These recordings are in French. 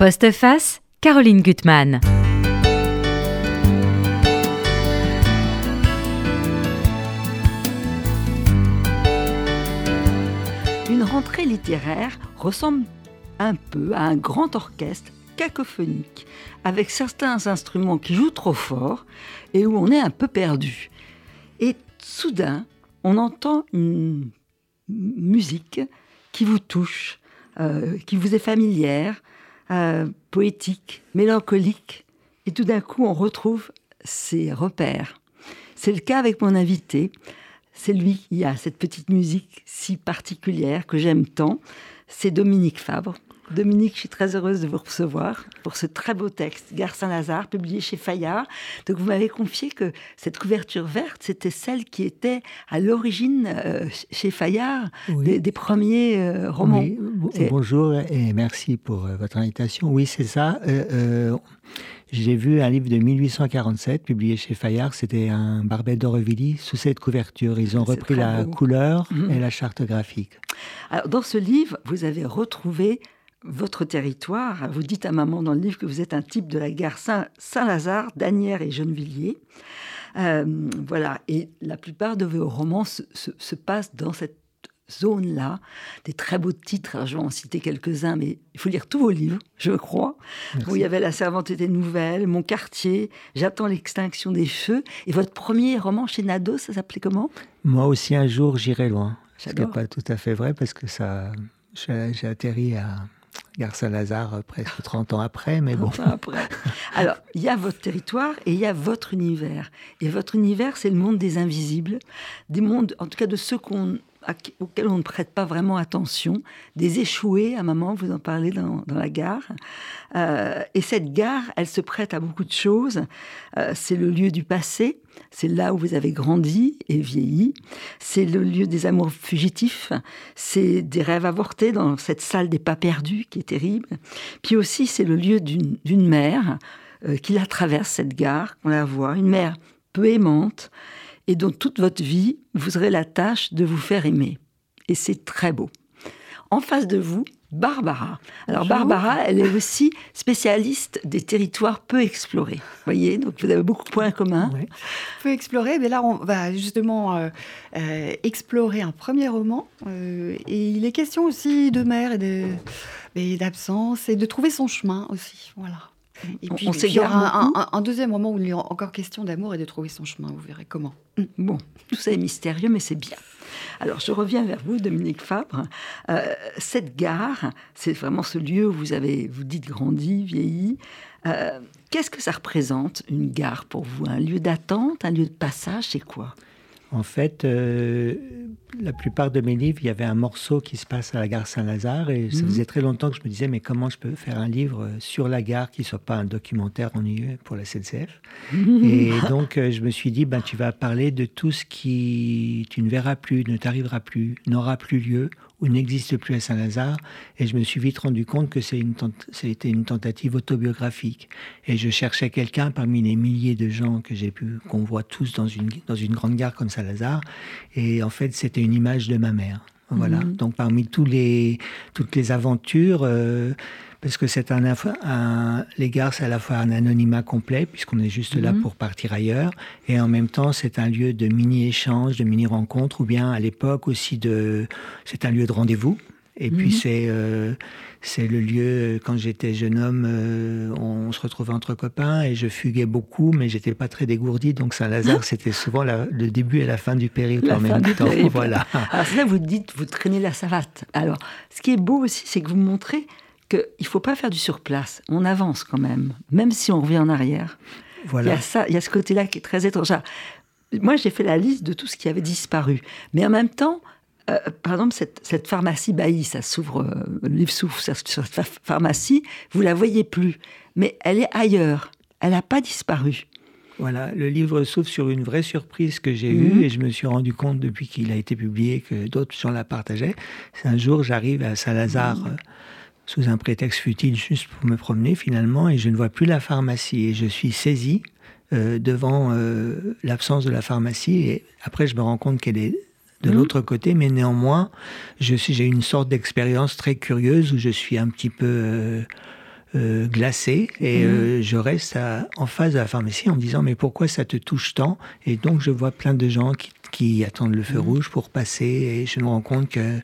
Postface, Caroline Gutmann. Une rentrée littéraire ressemble un peu à un grand orchestre cacophonique, avec certains instruments qui jouent trop fort et où on est un peu perdu. Et soudain, on entend une musique qui vous touche, euh, qui vous est familière, euh, poétique, mélancolique, et tout d'un coup on retrouve ses repères. C'est le cas avec mon invité. C'est lui qui a cette petite musique si particulière que j'aime tant. C'est Dominique Fabre. Dominique, je suis très heureuse de vous recevoir pour ce très beau texte, Gare Saint-Lazare, publié chez Fayard. Donc, vous m'avez confié que cette couverture verte, c'était celle qui était à l'origine euh, chez Fayard des, premiers euh, romans. Oui. Bonjour et merci pour euh, votre invitation. Oui, c'est ça. j'ai vu un livre de 1847 publié chez Fayard. C'était un Barbet d'Aurevilly sous cette couverture. Ils ont repris la couleur mhm. et la charte graphique. Alors, dans ce livre, vous avez retrouvé votre territoire. Vous dites à maman dans le livre que vous êtes un type de la gare Saint-Lazare, Danière et Gennevilliers. Euh, voilà, et la plupart de vos romans se, passent dans cette zone-là, des très beaux titres. je vais en citer quelques-uns, mais il faut lire tous vos livres, je crois. Où il y avait La servante des nouvelles, Mon quartier, J'attends l'extinction des feux. Et votre premier roman chez Nado, ça s'appelait comment? Moi aussi, un jour, j'irai loin. Ce n'est pas tout à fait vrai parce que ça, j'ai atterri à Gare Saint-Lazare euh, presque 30 ans après, mais bon. Après. Alors, il y a votre territoire et il y a votre univers. Et votre univers, c'est le monde des invisibles, des mondes, en tout cas de ceux qu'on auxquels on ne prête pas vraiment attention, des échoués, à moment, vous en parlez dans, la gare. Euh, et cette gare, elle se prête à beaucoup de choses. Euh, c'est le lieu du passé, c'est là où vous avez grandi et vieilli. C'est le lieu des amours fugitifs, c'est des rêves avortés dans cette salle des pas perdus qui est terrible. Puis aussi, c'est le lieu d'une mère euh, qui la traverse, cette gare, qu'on la voit, une mère peu aimante, et dont toute votre vie, vous aurez la tâche de vous faire aimer. Et c'est très beau. En face de vous, Barbara. Alors Barbara, elle est aussi spécialiste des territoires peu explorés. Vous voyez, donc vous avez beaucoup de points communs. Peu explorés, mais là on va justement euh, euh, explorer un premier roman. Euh, et il est question aussi de mer et d'absence et de trouver son chemin aussi. Voilà. Et puis, on, il y aura un, deuxième moment où il y aura encore question d'amour et de trouver son chemin. Vous verrez comment. Mm. Bon, tout ça est mystérieux, mais c'est bien. Alors, je reviens vers vous, Dominique Fabre. Euh, cette gare, c'est vraiment ce lieu où vous avez, vous dites, grandi, vieilli. Euh, qu'est-ce que ça représente, une gare pour vous? Un lieu d'attente, un lieu de passage, c'est quoi? En fait, euh, la plupart de mes livres, il y avait un morceau qui se passe à la gare Saint-Lazare et ça mhm. faisait très longtemps que je me disais mais comment je peux faire un livre sur la gare qui soit pas un documentaire ennuyeux pour la SNCF Et donc euh, je me suis dit ben tu vas parler de tout ce qui tu ne verras plus, ne t'arrivera plus, n'aura plus lieu ou n'existe plus à Saint-Lazare. Et je me suis vite rendu compte que c'était une tentative autobiographique. Et je cherchais quelqu'un parmi les milliers de gens que j'ai pu, qu'on voit tous dans une, dans une grande gare comme Saint-Lazare. Et en fait, c'était une image de ma mère. Voilà. Mhm. Donc parmi tous les, toutes les aventures, euh, parce que c'est un, un, les gares, c'est à la fois un anonymat complet, puisqu'on est juste là mhm. pour partir ailleurs, et en même temps, c'est un lieu de mini-échange, de mini-rencontre, ou bien à l'époque aussi, de, c'est un lieu de rendez-vous. Et puis mhm. c'est euh, c'est le lieu quand j'étais jeune homme, euh, on se retrouvait entre copains et je fuguais beaucoup, mais j'étais pas très dégourdi. Donc Saint-Lazare, c'était souvent le début et la fin du périple en même temps. Voilà. Alors là, vous dites, vous traînez la savate. Alors, ce qui est beau aussi, c'est que vous montrez qu'il ne faut pas faire du surplace. On avance quand même, même si on revient en arrière. Voilà. Il y a ça, il y a ce côté-là qui est très étrange. Moi, j'ai fait la liste de tout ce qui avait disparu, mais en même temps, euh, par exemple, cette, pharmacie Bailly, ça s'ouvre, euh, le livre s'ouvre sur cette pharmacie, vous la voyez plus, mais elle est ailleurs. Elle n'a pas disparu. Voilà, le livre s'ouvre sur une vraie surprise que j'ai eue mhm. et je me suis rendu compte depuis qu'il a été publié que d'autres gens la partageaient. C'est un jour, j'arrive à Saint-Lazare. Mhm. Euh, sous un prétexte futile juste pour me promener finalement, et je ne vois plus la pharmacie. Et je suis saisi euh, devant euh, l'absence de la pharmacie. Et après, je me rends compte qu'elle est de mmh. l'autre côté, mais néanmoins, je suis, j'ai une sorte d'expérience très curieuse où je suis un petit peu euh, glacé et euh, je reste à- en face de la pharmacie en me disant mais pourquoi ça te touche tant? Et donc je vois plein de gens qui, qui attendent le feu Mhm. rouge pour passer et je me rends compte que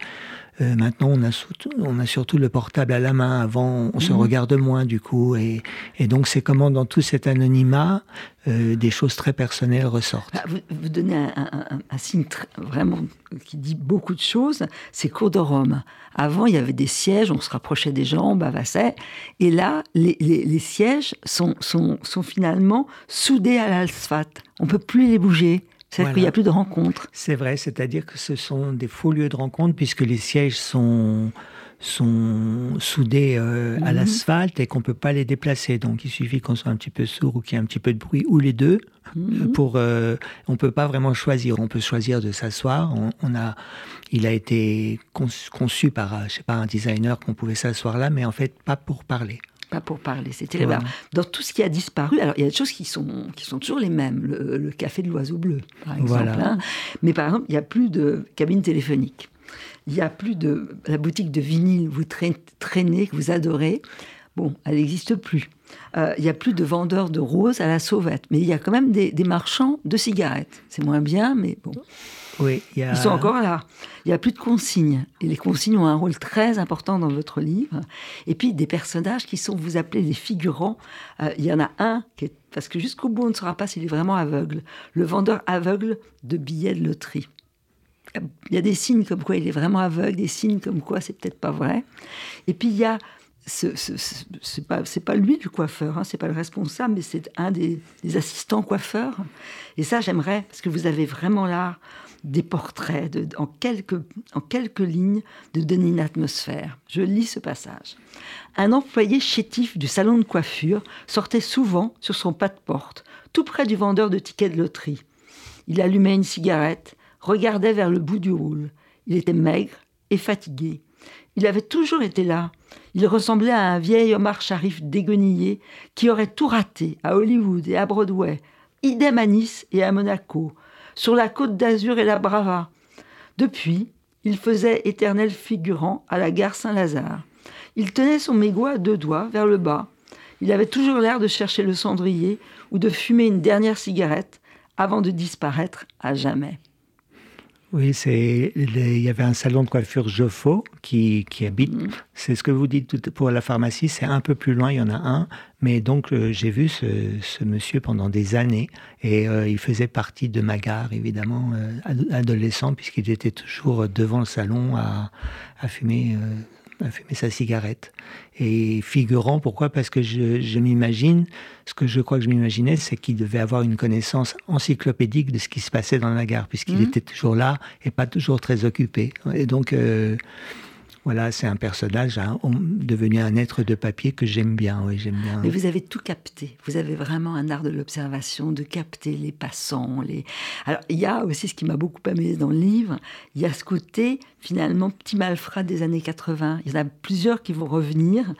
euh, maintenant on a, surtout, on a surtout le portable à la main. Avant on se Mhm. regarde moins du coup et, et donc c'est comment dans tout cet anonymat euh, des choses très personnelles ressortent. Ah, Vous, vous donnez un, un- un- un signe très- vraiment qui dit beaucoup de choses, c'est cours de Rome. Avant, il y avait des sièges, on se rapprochait des gens, on bavassait. Et là, les, les- les sièges sont, sont, sont finalement soudés à l'asphalte. On peut plus les bouger. C'est-à-dire Voilà. qu'il n'y a plus de rencontres. C'est vrai, c'est-à-dire que ce sont des faux lieux de rencontre puisque les sièges sont sont soudés euh, à Mhm. l'asphalte et qu'on peut pas les déplacer. Donc il suffit qu'on soit un petit peu sourd ou qu'il y ait un petit peu de bruit ou les deux. Mhm. Pour, euh, on peut pas vraiment choisir. On peut choisir de s'asseoir. On, on a, il a été conçu, conçu par, euh, je sais pas, un designer qu'on pouvait s'asseoir là, mais en fait pas pour parler. Pas pour parler, c'était là-bas. Dans tout ce qui a disparu, alors il y a des choses qui sont, qui sont toujours les mêmes. Le, le café de l'oiseau bleu, par exemple. Voilà. hein. Mais par exemple, il n'y a plus de cabine téléphonique. Il n'y a plus de la boutique de vinyle, vous traînez, que vous adorez. Bon, elle n'existe plus. Euh, Il n'y a plus de vendeurs de roses à la sauvette. Mais il y a quand même des, des marchands de cigarettes. C'est moins bien, mais bon. Oui, y a. Ils sont encore là. Il n'y a plus de consignes. Et les consignes ont un rôle très important dans votre livre. Et puis des personnages qui sont, vous appelez les figurants. Euh, il y en a un, qui est, parce que jusqu'au bout, on ne saura pas s'il est vraiment aveugle. Le vendeur aveugle de billets de loterie. Il y a des signes comme quoi il est vraiment aveugle, des signes comme quoi c'est peut-être pas vrai. Et puis il y a ce, ce- ce- c'est pas c'est lui le coiffeur, hein, c'est pas le responsable, mais c'est un des, des assistants coiffeurs. Et ça j'aimerais parce que vous avez vraiment l'art des portraits de, en quelques en quelques lignes de donner une atmosphère. Je lis ce passage. Un employé chétif du salon de coiffure sortait souvent sur son pas de porte, tout près du vendeur de tickets de loterie. Il allumait une cigarette, regardait vers le bout du roule. Il était maigre et fatigué. Il avait toujours été là. Il ressemblait à un vieil Omar Sharif déguenillé qui aurait tout raté à Hollywood et à Broadway, idem à Nice et à Monaco, sur la côte d'Azur et la Brava. Depuis, il faisait éternel figurant à la gare Saint-Lazare. Il tenait son mégot à deux doigts vers le bas. Il avait toujours l'air de chercher le cendrier ou de fumer une dernière cigarette avant de disparaître à jamais. Oui, c'est il y avait un salon de coiffure Joffo qui, qui habite. Mhm. C'est ce que vous dites pour la pharmacie. C'est un peu plus loin, il y en a un. Mais donc euh, j'ai vu ce, ce monsieur pendant des années et euh, il faisait partie de ma gare évidemment euh, ado- adolescent puisqu'il était toujours devant le salon à, à fumer. À fumer sa cigarette. Et figurant, pourquoi? Parce que je, je m'imagine, ce que je crois que je m'imaginais, c'est qu'il devait avoir une connaissance encyclopédique de ce qui se passait dans la gare, puisqu'il Mhm. était toujours là et pas toujours très occupé. Et donc, euh, voilà, c'est un personnage hein, devenu un être de papier que j'aime bien. Oui, j'aime bien. Mais vous avez tout capté. Vous avez vraiment un art de l'observation, de capter les passants. Les... Alors, il y a aussi ce qui m'a beaucoup aimé dans le livre, il y a ce côté, finalement, petit malfrat des années 80. Il y en a plusieurs qui vont revenir.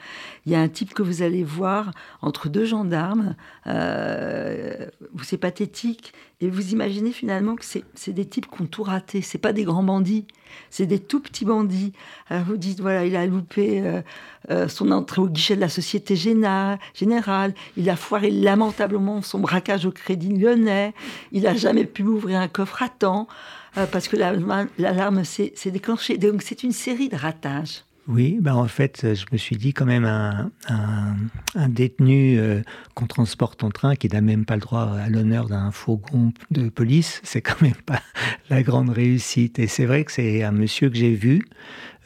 Il y a un type que vous allez voir entre deux gendarmes, euh, c'est pathétique, et vous imaginez finalement que c'est c'est des types qui ont tout raté. C'est pas des grands bandits, c'est des tout petits bandits. Alors vous dites, voilà, il a loupé euh, euh, son entrée au guichet de la Société Générale, il a foiré lamentablement son braquage au Crédit Lyonnais, il n'a jamais pu ouvrir un coffre à temps, euh, parce que l'alarme s'est déclenchée. Donc c'est une série de ratages. Oui, ben en fait, je me suis dit quand même un, détenu euh, qu'on transporte en train qui n'a même pas le droit à l'honneur d'un fourgon de police, c'est quand même pas la grande réussite. Et c'est vrai que c'est un monsieur que j'ai vu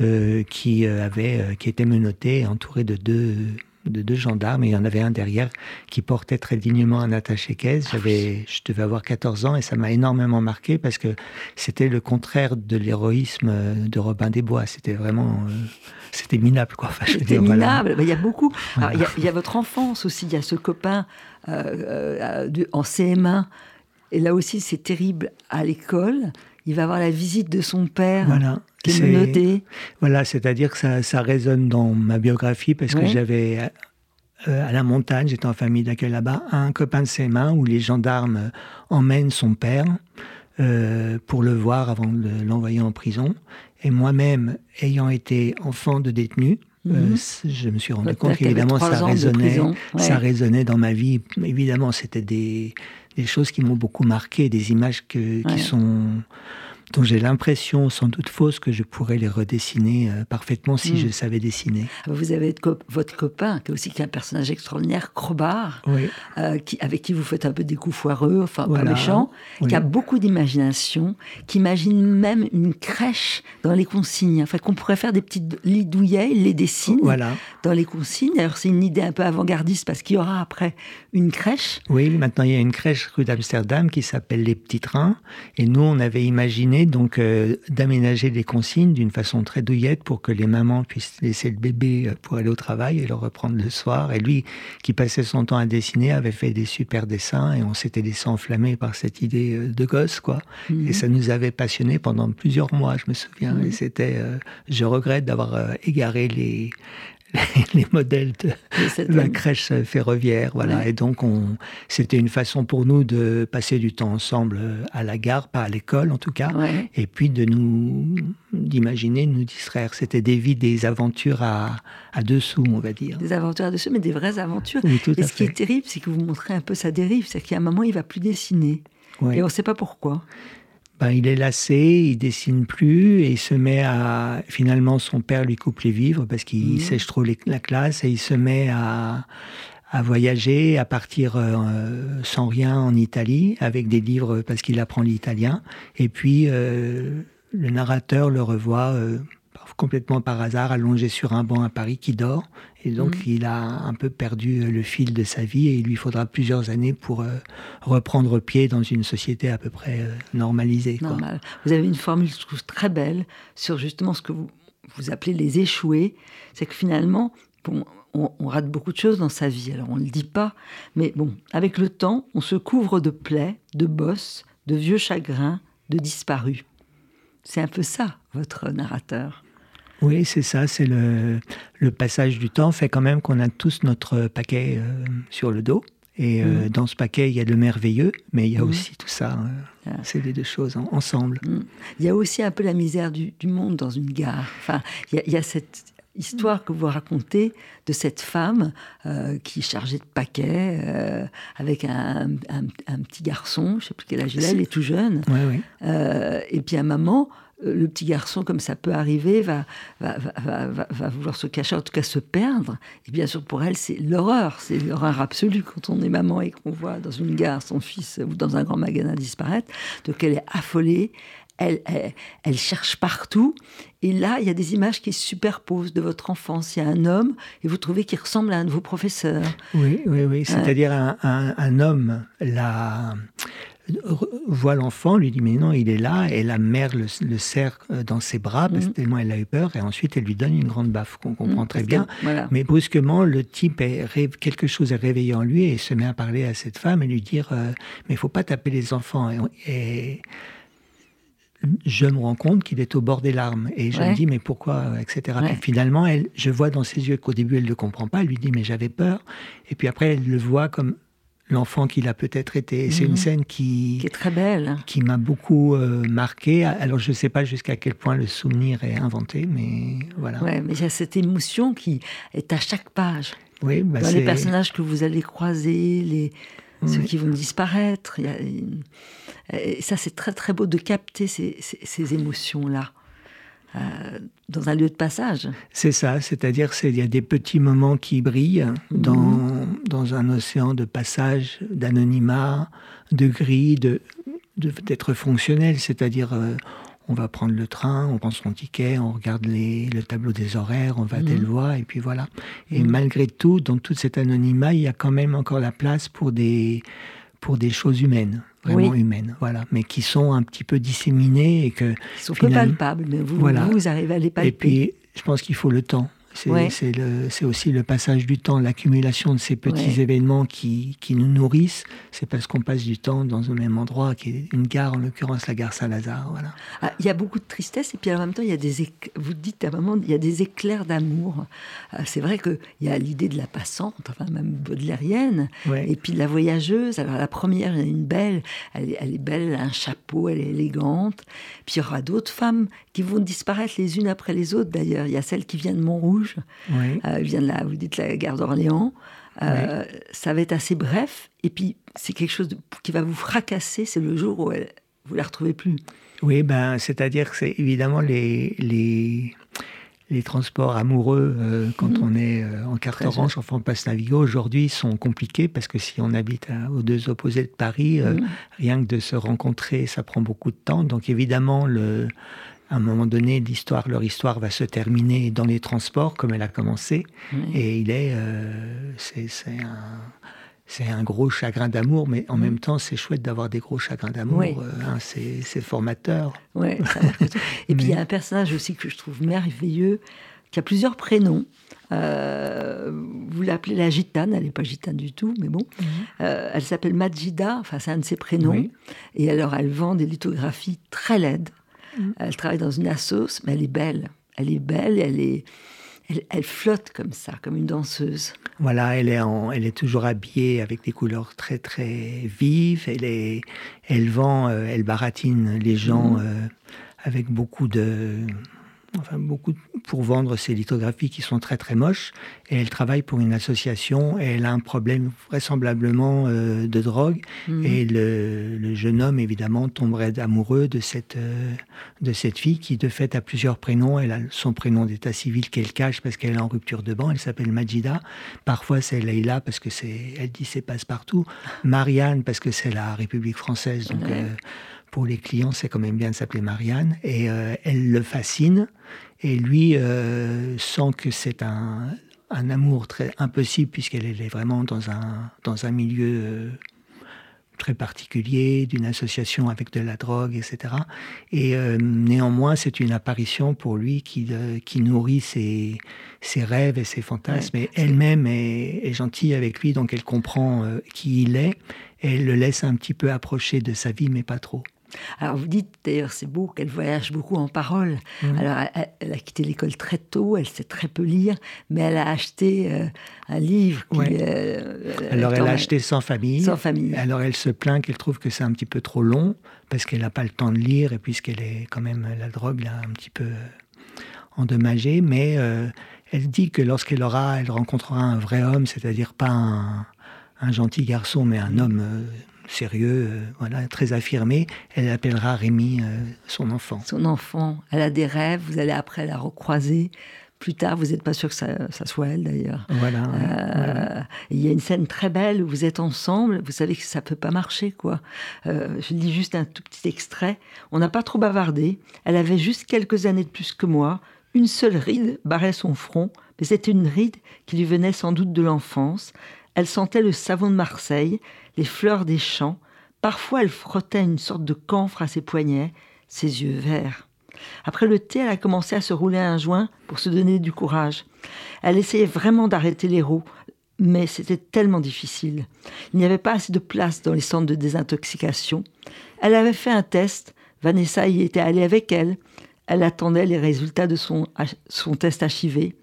euh, qui euh, avait, euh, qui était menotté, entouré de deux de deux gendarmes et il y en avait un derrière qui portait très dignement un attaché-caisse. J'avais, je devais avoir 14 ans et ça m'a énormément marqué parce que c'était le contraire de l'héroïsme de Robin des Bois. C'était vraiment, euh, c'était minable quoi. Enfin, C'était voilà. minable. Ben, Il y a beaucoup. Voilà. Alors, Il y, a- il y a votre enfance aussi. Il y a ce copain euh, euh, en CM1. Et là aussi, c'est terrible. À l'école, il va avoir la visite de son père Voilà. qui est. Voilà, c'est-à-dire que ça, ça résonne dans ma biographie parce que j'avais euh, à la montagne, j'étais en famille d'accueil là-bas, un copain de ses mains où les gendarmes euh, emmènent son père euh, pour le voir avant de l'envoyer en prison. Et moi-même, ayant été enfant de détenu, Mhm. je me suis rendu compte qu'évidemment ça résonnait, ça résonnait dans ma vie. Évidemment, c'était des, des choses qui m'ont beaucoup marqué, des images que, qui sont dont j'ai l'impression, sans doute fausse, que je pourrais les redessiner euh, parfaitement si hmm. je savais dessiner. Vous avez votre copain, qui est aussi qui est un personnage extraordinaire, Crobar, euh, qui, avec qui vous faites un peu des coups foireux, enfin pas méchants, qui a beaucoup d'imagination, qui imagine même une crèche dans les consignes. Enfin, qu'on pourrait faire des petites lits douillets, il les dessine voilà. dans les consignes. Alors, c'est une idée un peu avant-gardiste parce qu'il y aura après une crèche. Oui, maintenant il y a une crèche rue d'Amsterdam qui s'appelle Les Petits Trains. Et nous, on avait imaginé donc euh, d'aménager les consignes d'une façon très douillette pour que les mamans puissent laisser le bébé euh, pour aller au travail et le reprendre le soir. Et lui, qui passait son temps à dessiner, avait fait des super dessins et on s'était laissé enflammer par cette idée euh, de gosse, quoi. Mhm. Et ça nous avait passionnés pendant plusieurs mois, je me souviens. Et c'était, je regrette d'avoir égaré les, les modèles de la crèche ferroviaire. Voilà. Et donc, on, c'était une façon pour nous de passer du temps ensemble à la gare, pas à l'école en tout cas, et puis de nous, d'imaginer, de nous distraire. C'était des vies, des aventures à, à dessous, on va dire. Des aventures à dessous, mais des vraies aventures. et ce qui est terrible, c'est que vous montrez un peu sa dérive. C'est qu'à un moment, il va plus dessiner. Et on ne sait pas pourquoi. Ben, il est lassé, il dessine plus et il se met à. Finalement, son père lui coupe les vivres parce qu'il mmh. sèche trop la classe et il se met à, à voyager, à partir euh, sans rien en Italie avec des livres parce qu'il apprend l'italien. Et puis, euh, le narrateur le revoit. Euh, complètement par hasard allongé sur un banc à Paris qui dort. Et donc, mm. il a un peu perdu le fil de sa vie et il lui faudra plusieurs années pour euh, reprendre pied dans une société à peu près euh, normalisée. Normal. Vous avez une formule, je trouve, très belle sur justement ce que vous, vous appelez les échoués. C'est que finalement, bon, on, on, rate beaucoup de choses dans sa vie. Alors, on ne le dit pas. Mais bon, avec le temps, on se couvre de plaies, de bosses, de vieux chagrins, de disparus. C'est un peu ça, votre narrateur. Oui, c'est ça, c'est le, le, passage du temps fait quand même qu'on a tous notre paquet euh, sur le dos. Et euh, mm. dans ce paquet, il y a le merveilleux, mais il y a mm. aussi tout ça. Euh, ah. C'est les deux choses ensemble. Mm. Il y a aussi un peu la misère du, du monde dans une gare. Enfin, il y a, cette histoire que vous racontez de cette femme qui est chargée de paquets avec un, un, petit garçon, je ne sais plus quel âge il a, il est tout jeune. Ouais, et puis un euh, le petit garçon, comme ça peut arriver, va, va, vouloir se cacher, en tout cas se perdre. Et bien sûr, pour elle, c'est l'horreur, c'est l'horreur absolue quand on est maman et qu'on voit dans une gare son fils ou dans un grand magasin disparaître. Donc elle est affolée, elle, elle, cherche partout. Et là, il y a des images qui se superposent de votre enfance. Il y a un homme, et vous trouvez qu'il ressemble à un de vos professeurs. Oui, oui, oui. C'est-à-dire un, un, homme, la, voit l'enfant, lui dit mais non, il est là, et la mère le, serre euh, dans ses bras parce que mm. tellement elle a eu peur, et ensuite elle lui donne une grande baffe qu'on comprend mm, très bien. Mais brusquement, le type est quelque chose est réveillé en lui et se met à parler à cette femme et lui dire euh, mais il faut pas taper les enfants. Et, je me rends compte qu'il est au bord des larmes et je me dis mais pourquoi etc. finalement, elle, je vois dans ses yeux qu'au début elle ne comprend pas. Elle lui dit mais j'avais peur. Et puis après elle le voit comme l'enfant qu'il a peut-être été. C'est une mhm. scène qui, qui est très belle, qui m'a beaucoup euh, marqué. Alors je ne sais pas jusqu'à quel point le souvenir est inventé, mais voilà. Ouais, mais il y a cette émotion qui est à chaque page. Oui, bah Dans les personnages que vous allez croiser, les ceux qui vont disparaître. Il y a Et ça, c'est très très beau de capter ces, ces émotions-là. Euh, dans un lieu de passage. C'est ça, c'est-à-dire qu'il y a des petits moments qui brillent dans, mhm. dans un océan de passage, d'anonymat, de gris, de, d'être fonctionnel, c'est-à-dire euh, on va prendre le train, on prend son ticket, on regarde les, le tableau des horaires, on va à telle mhm. voie, et puis voilà. Et mhm. malgré tout, dans tout cet anonymat, il y a quand même encore la place pour des, pour des choses humaines vraiment humaines, voilà, mais qui sont un petit peu disséminées et que. Qui sont peu palpables, mais vous, vous arrivez à les palper. Et puis, je pense qu'il faut le temps. C'est aussi le passage du temps, l'accumulation de ces petits événements qui, qui, nous nourrissent. C'est parce qu'on passe du temps dans un même endroit, qui est une gare, en l'occurrence la gare Saint-Lazare. Voilà. Ah, il y a beaucoup de tristesse et puis en même temps, il y a des vous dites à un moment, il y a des éclairs d'amour. Ah, c'est vrai qu'il y a l'idée de la passante, enfin même baudelairienne, et puis de la voyageuse. Alors la première, y a une belle, elle, elle est belle, elle a un chapeau, elle est élégante. Puis il y aura d'autres femmes qui vont disparaître les unes après les autres d'ailleurs. Il y a celle qui vient de Montrouge, Oui. euh, vient de la, vous dites la gare d'Orléans. Euh, Ça va être assez bref, et puis c'est quelque chose de- qui va vous fracasser, c'est le jour où elle, vous la retrouvez plus. Oui, ben, c'est-à-dire que c'est évidemment les, les, les transports amoureux euh, quand Mhm. on est euh, en carte orange, enfin passe Navigo, aujourd'hui sont compliqués parce que si on habite à- aux deux opposés de Paris, euh, Mhm. rien que de se rencontrer, ça prend beaucoup de temps. Donc évidemment, le, à un moment donné, l'histoire, leur histoire va se terminer dans les transports comme elle a commencé. Et il est, euh, c'est un, c'est un gros chagrin d'amour, mais en Mhm. même temps, c'est chouette d'avoir des gros chagrins d'amour. Oui. euh, hein, c'est formateur. Ouais, ça marche. Et puis il y a un personnage aussi que je trouve merveilleux, qui a plusieurs prénoms. Euh, vous l'appelez la gitane, elle n'est pas gitane du tout, mais bon. Euh, elle s'appelle Majida, enfin c'est un de ses prénoms. Oui. Et alors elle vend des lithographies très laides. Elle travaille dans une assos, mais elle est belle. Elle est belle, elle est, elle, elle flotte comme ça, comme une danseuse. Voilà, elle est, en, elle est toujours habillée avec des couleurs très très vives. Elle, est, elle vend, euh, elle baratine les gens Mhm. euh, avec beaucoup de, enfin beaucoup pour vendre ses lithographies qui sont très très moches. Et elle travaille pour une association. Et elle a un problème vraisemblablement euh, de drogue. Mhm. Et le, le jeune homme évidemment tomberait amoureux de cette euh, de cette fille qui de fait a plusieurs prénoms. Elle a son prénom d'état civil qu'elle cache parce qu'elle est en rupture de banc. Elle s'appelle Majida. Parfois c'est Leïla parce que c'est, elle dit c'est passe-partout. Marianne parce que c'est la République française. Donc euh, pour les clients c'est quand même bien de s'appeler Marianne. Et euh, elle le fascine. Et lui euh, sent que c'est un un amour très impossible puisqu'elle est vraiment dans un dans un milieu euh, très particulier, d'une association avec de la drogue, etc. Et euh, néanmoins, c'est une apparition pour lui qui, qui nourrit ses, ses rêves et ses fantasmes. Ouais. Et elle-même est, est gentille avec lui, donc elle comprend qui il est. Et elle le laisse un petit peu approcher de sa vie, mais pas trop. Alors vous dites d'ailleurs, c'est beau qu'elle voyage beaucoup en parole. Mhm. Alors elle, a quitté l'école très tôt, elle sait très peu lire, mais elle a acheté euh, un livre. qui, Ouais. euh, Alors elle a acheté sans famille. Sans famille. Alors elle se plaint qu'elle trouve que c'est un petit peu trop long parce qu'elle n'a pas le temps de lire et puisqu'elle est quand même la drogue l'a un petit peu endommagée. Mais euh, elle dit que lorsqu'elle aura, elle rencontrera un vrai homme, c'est-à-dire pas un, un gentil garçon, mais un homme euh, sérieux, euh, voilà, très affirmé. Elle appellera Rémi euh, son enfant. son enfant, elle a des rêves, vous allez après la recroiser. Plus tard, vous n'êtes pas sûr que ça, ça soit elle d'ailleurs. Voilà. Euh, voilà. Il y a une scène très belle où vous êtes ensemble, vous savez que ça peut pas marcher, quoi. Je lis juste un tout petit extrait. On n'a pas trop bavardé. Elle avait juste quelques années de plus que moi. Une seule ride barrait son front, mais c'était une ride qui lui venait sans doute de l'enfance. Elle sentait le savon de Marseille, les fleurs des champs. Parfois, elle frottait une sorte de camphre à ses poignets, ses yeux verts. Après le thé, elle a commencé à se rouler un joint pour se donner du courage. Elle essayait vraiment d'arrêter les roues, mais c'était tellement difficile. Il n'y avait pas assez de place dans les centres de désintoxication. Elle avait fait un test, Vanessa y était allée avec elle. Elle attendait les résultats de son, son test HIV.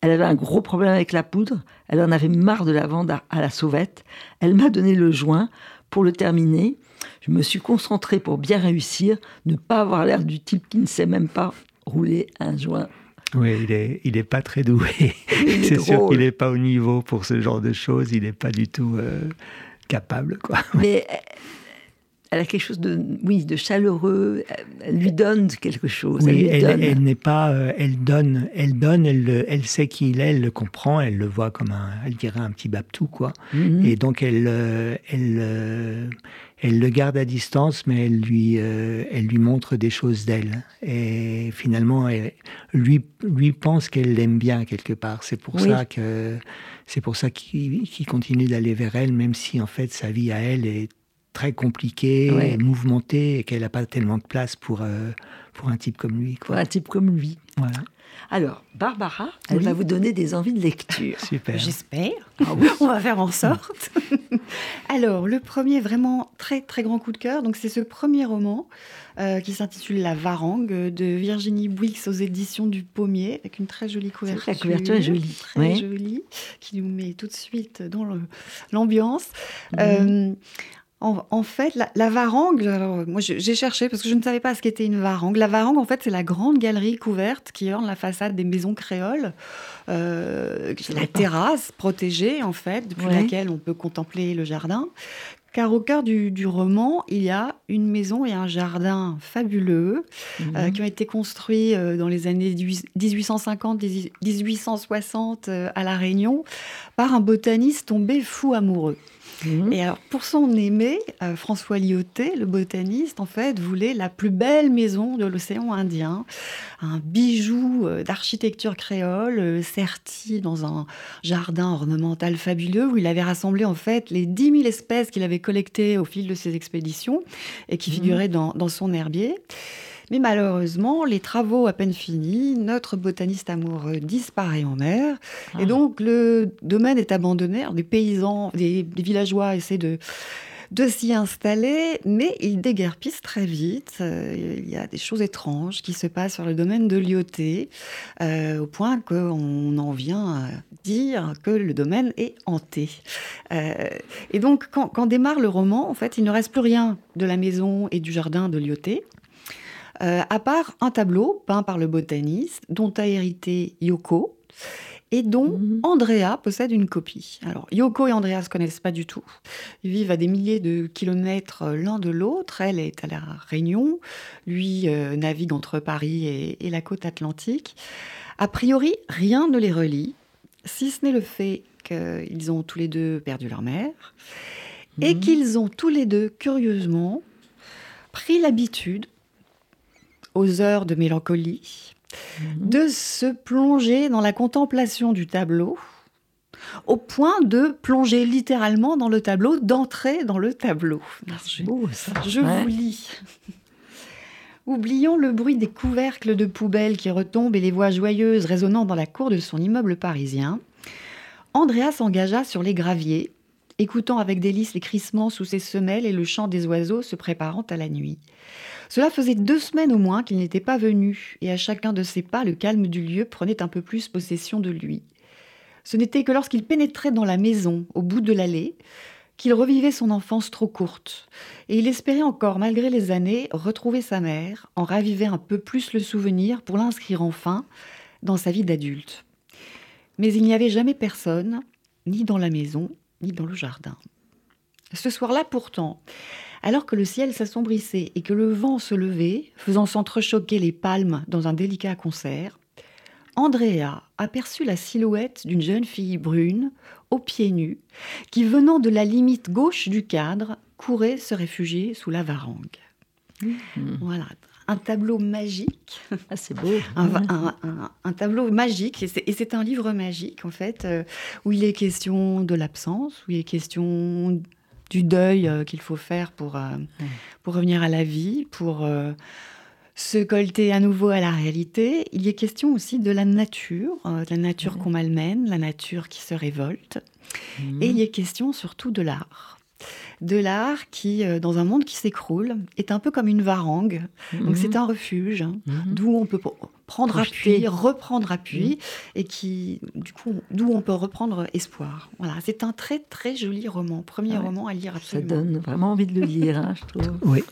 Elle avait un gros problème avec la poudre. Elle en avait marre de la vendre à, à la sauvette. Elle m'a donné le joint pour le terminer. Je me suis concentrée pour bien réussir, ne pas avoir l'air du type qui ne sait même pas rouler un joint. Oui, il est, il est pas très doué. C'est sûr qu'il n'est pas au niveau pour ce genre de choses. Il n'est pas du tout euh, capable, quoi. Mais elle- a quelque chose de, oui, de chaleureux. Elle lui donne quelque chose. elle Oui, elle, n'est pas, euh, elle donne, elle donne, elle, le- elle sait qui il est, elle le comprend, elle le voit comme un, elle dirait un petit baptou quoi. Mhm. Et donc elle, euh, elle, euh, elle le garde à distance, mais elle lui, elle lui montre des choses d'elle. Et finalement, elle, lui, lui pense qu'elle l'aime bien quelque part. C'est pour Oui. ça que, c'est pour ça qu'il continue d'aller vers elle, même si en fait sa vie à elle est très compliquée, Ouais. et mouvementée, et qu'elle n'a pas tellement de place pour, euh, pour un type comme lui. Pour Quoi. un type comme lui. Voilà, Alors, Barbara, elle Oui. va vous donner des envies de lecture. super. J'espère. Ah oui. On va faire en sorte. Alors, le premier vraiment très très grand coup de cœur, donc c'est ce premier roman euh, qui s'intitule La Varangue de Virginie Bouix aux éditions du Pommier, avec une très jolie couverture. la couverture est jolie. Très Ouais. jolie, qui nous met tout de suite dans l'ambiance. Mhm. Euh, en, fait, la, varangue, alors, moi j'ai cherché parce que je ne savais pas ce qu'était une varangue. La varangue, en fait, c'est la grande galerie couverte qui orne la façade des maisons créoles. Euh, la terrasse protégée, en fait, depuis laquelle on peut contempler le jardin. Car au cœur du, roman, il y a une maison et un jardin fabuleux mhm. euh, qui ont été construits euh, dans les années 1850-1860 à La Réunion par un botaniste tombé fou amoureux. Mhm. Et alors, pour son aimé, euh, François Lyoté, le botaniste, en fait, voulait la plus belle maison de l'océan Indien, un bijou euh, d'architecture créole, euh, serti dans un jardin ornemental fabuleux où il avait rassemblé, en fait, les 10 000 espèces qu'il avait collectées au fil de ses expéditions et qui mhm. figuraient dans, dans son herbier. Mais malheureusement, les travaux à peine finis, notre botaniste amoureux disparaît en mer. Et ah. donc, le domaine est abandonné. des paysans, des, villageois essaient de de s'y installer, mais ils déguerpissent très vite. Euh, il y a des choses étranges qui se passent sur le domaine de Lyoté, euh, au point qu'on en vient à dire que le domaine est hanté. Euh, et donc, quand, quand, démarre le roman, en fait, il ne reste plus rien de la maison et du jardin de Lyoté. Euh, à part un tableau peint par le botaniste dont a hérité Yoko et dont mhm. Andrea possède une copie. Alors, Yoko et Andrea se connaissent pas du tout. Ils vivent à des milliers de kilomètres l'un de l'autre. Elle est à la Réunion, lui euh, navigue entre Paris et, la côte atlantique. A priori, rien ne les relie, si ce n'est le fait qu'ils ont tous les deux perdu leur mère et mhm. qu'ils ont tous les deux, curieusement, pris l'habitude aux heures de mélancolie, mhm. de se plonger dans la contemplation du tableau, au point de plonger littéralement dans le tableau, d'entrer dans le tableau. Je vous lis. Oublions le bruit des couvercles de poubelles qui retombent et les voix joyeuses résonnant dans la cour de son immeuble parisien. Andrea s'engagea sur les graviers, écoutant avec délice les crissements sous ses semelles et le chant des oiseaux se préparant à la nuit. Cela faisait deux semaines au moins qu'il n'était pas venu, et à chacun de ses pas, le calme du lieu prenait un peu plus possession de lui. Ce n'était que lorsqu'il pénétrait dans la maison, au bout de l'allée, qu'il revivait son enfance trop courte, et il espérait encore, malgré les années, retrouver sa mère, en raviver un peu plus le souvenir pour l'inscrire enfin dans sa vie d'adulte. Mais il n'y avait jamais personne, ni dans la maison, ni dans le jardin. Ce soir-là, pourtant, alors que le ciel s'assombrissait et que le vent se levait, faisant s'entrechoquer les palmes dans un délicat concert, Andrea aperçut la silhouette d'une jeune fille brune, aux pieds nus, qui, venant de la limite gauche du cadre, courait se réfugier sous la varangue. Mmh. Voilà, un tableau magique. Ah, c'est beau. Un, tableau magique, et c'est un livre magique, en fait, euh, où il est question de l'absence, où il est question du deuil euh, qu'il faut faire pour, euh, pour revenir à la vie, pour euh, se colter à nouveau à la réalité. Il y est question aussi de la nature, de la nature qu'on malmène, la nature qui se révolte. Et il y est question surtout de l'art de l'art qui, dans un monde qui s'écroule, est un peu comme une varangue. Donc c'est un refuge hein, d'où on peut prendre appui, reprendre appui, mm. et qui, du coup, d'où on peut reprendre espoir. Voilà, c'est un très très joli roman, premier ah roman à lire absolument. Ça donne vraiment envie de le lire, hein, je trouve. Oui.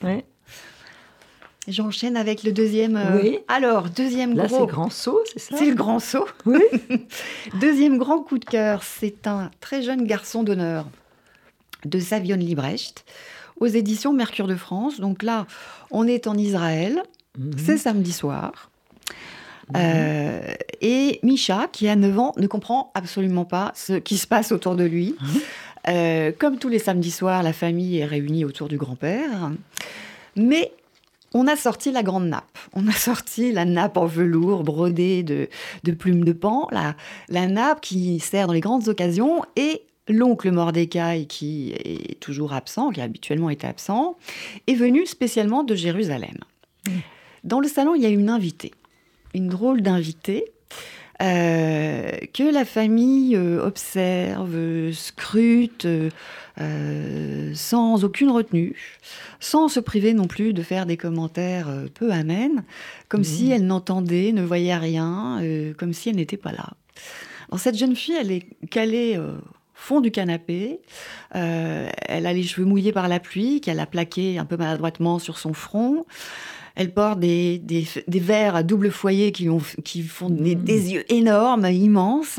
J'enchaîne avec le deuxième. Euh, oui. Alors, deuxième Là, gros. c'est grand saut, c'est ça? C'est le grand saut. Oui. deuxième grand coup de cœur, c'est un très jeune garçon d'honneur de Savion Librecht aux éditions Mercure de France. Donc là, on est en Israël. Mhm. C'est samedi soir. Euh, et Misha, qui a 9 ans, ne comprend absolument pas ce qui se passe autour de lui. Hein euh, comme tous les samedis soirs, la famille est réunie autour du grand-père. Mais on a sorti la grande nappe. On a sorti la nappe en velours brodée de, plumes de pan, la, la nappe qui sert dans les grandes occasions et l'oncle Mordecai, qui est toujours absent, qui habituellement était absent, est venu spécialement de Jérusalem. Mmh. Dans le salon, il y a une invitée une drôle d'invité euh, que la famille euh, observe, scrute, euh, sans aucune retenue, sans se priver non plus de faire des commentaires peu amènes, comme si mmh. elle n'entendait, ne voyait rien, comme si elle n'était pas là. Alors cette jeune fille, elle est calée fond du canapé. Euh, elle a les cheveux mouillés par la pluie, qu'elle a plaqué un peu maladroitement sur son front. Elle porte des, des, verres à double foyer qui, ont, qui font des, mmh. yeux énormes, immenses.